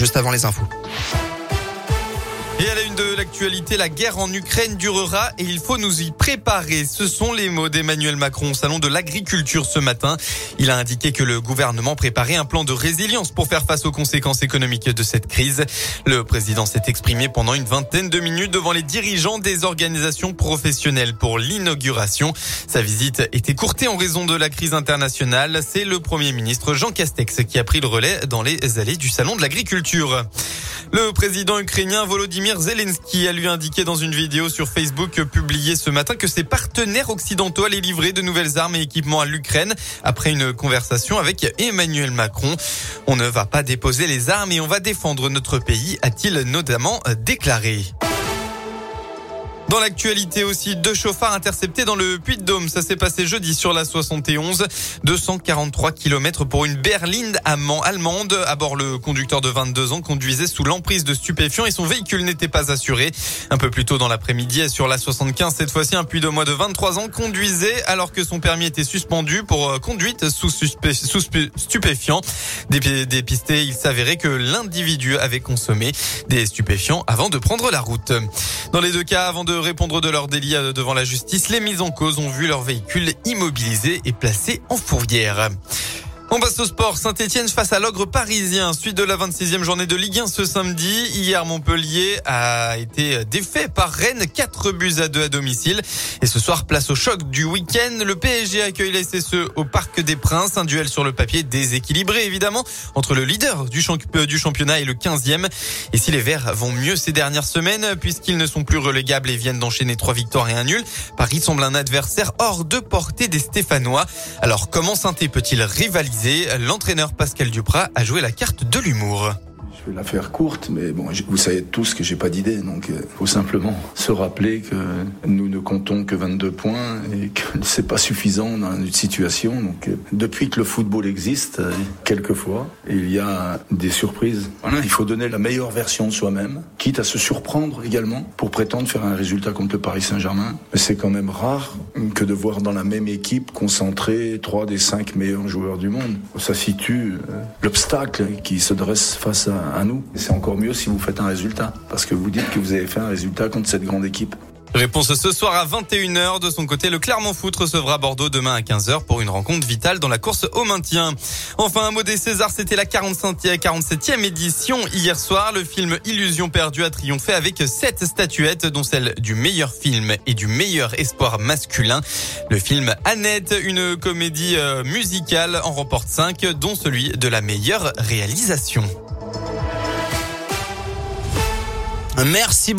juste avant les infos. L'actualité, la guerre en Ukraine durera et il faut nous y préparer. Ce sont les mots d'Emmanuel Macron au salon de l'agriculture ce matin. Il a indiqué que le gouvernement préparait un plan de résilience pour faire face aux conséquences économiques de cette crise. Le président s'est exprimé pendant une vingtaine de minutes devant les dirigeants des organisations professionnelles pour l'inauguration. Sa visite était courtée en raison de la crise internationale. C'est le premier ministre Jean Castex qui a pris le relais dans les allées du salon de l'agriculture. Le président ukrainien Volodymyr Zelensky a lui indiqué dans une vidéo sur Facebook publiée ce matin que ses partenaires occidentaux allaient livrer de nouvelles armes et équipements à l'Ukraine après une conversation avec Emmanuel Macron. On ne va pas déposer les armes et on va défendre notre pays, a-t-il notamment déclaré. Dans l'actualité aussi, deux chauffards interceptés dans le Puy-de-Dôme. Ça s'est passé jeudi sur la 71. 243 km pour une berline allemande. À bord, le conducteur de 22 ans conduisait sous l'emprise de stupéfiants et son véhicule n'était pas assuré. Un peu plus tôt dans l'après-midi, sur la 75, cette fois-ci, un puy de mois de 23 ans conduisait alors que son permis était suspendu pour euh, conduite sous, sous stupéfiants. Dépisté, il s'avérait que l'individu avait consommé des stupéfiants avant de prendre la route. Dans les deux cas, avant de répondre de leur délit euh, devant la justice, les mises en cause ont vu leur véhicule immobilisé et placé en fourrière. On passe au sport. Saint-Etienne face à l'ogre parisien. Suite de la 26e journée de Ligue 1 ce samedi. Hier, Montpellier a été défait par Rennes. 4 buts à 2 à domicile. Et ce soir, place au choc du week-end. Le PSG accueille la SSE au Parc des Princes. Un duel sur le papier déséquilibré, évidemment, entre le leader du, championnat et le 15e. Et si les Verts vont mieux ces dernières semaines, puisqu'ils ne sont plus relégables et viennent d'enchaîner trois victoires et un nul, Paris semble un adversaire hors de portée des Stéphanois. Alors, comment saint peut-il rivaliser l'entraîneur Pascal Duprat a joué la carte de l'humour. Je vais la faire courte, mais bon, vous savez tous que j'ai pas d'idée, donc il euh, faut simplement se rappeler que nous ne comptons que 22 points et que c'est pas suffisant dans une situation. Donc euh, depuis que le football existe, euh, quelquefois, il y a des surprises. Il faut donner la meilleure version de soi-même, quitte à se surprendre également pour prétendre faire un résultat contre le Paris Saint-Germain. C'est quand même rare que de voir dans la même équipe concentrer trois des cinq meilleurs joueurs du monde. Ça situe l'obstacle qui se dresse face à à nous. C'est encore mieux si vous faites un résultat, parce que vous dites que vous avez fait un résultat contre cette grande équipe. Réponse ce soir à 21h. De son côté, le Clermont Foot recevra Bordeaux demain à 15h pour une rencontre vitale dans la course au maintien. Enfin, un mot des Césars, c'était la 45e, 47e édition. Hier soir, le film Illusion perdue a triomphé avec sept statuettes, dont celle du meilleur film et du meilleur espoir masculin. Le film Annette, une comédie euh, musicale, en remporte 5, dont celui de la meilleure réalisation. Merci beaucoup.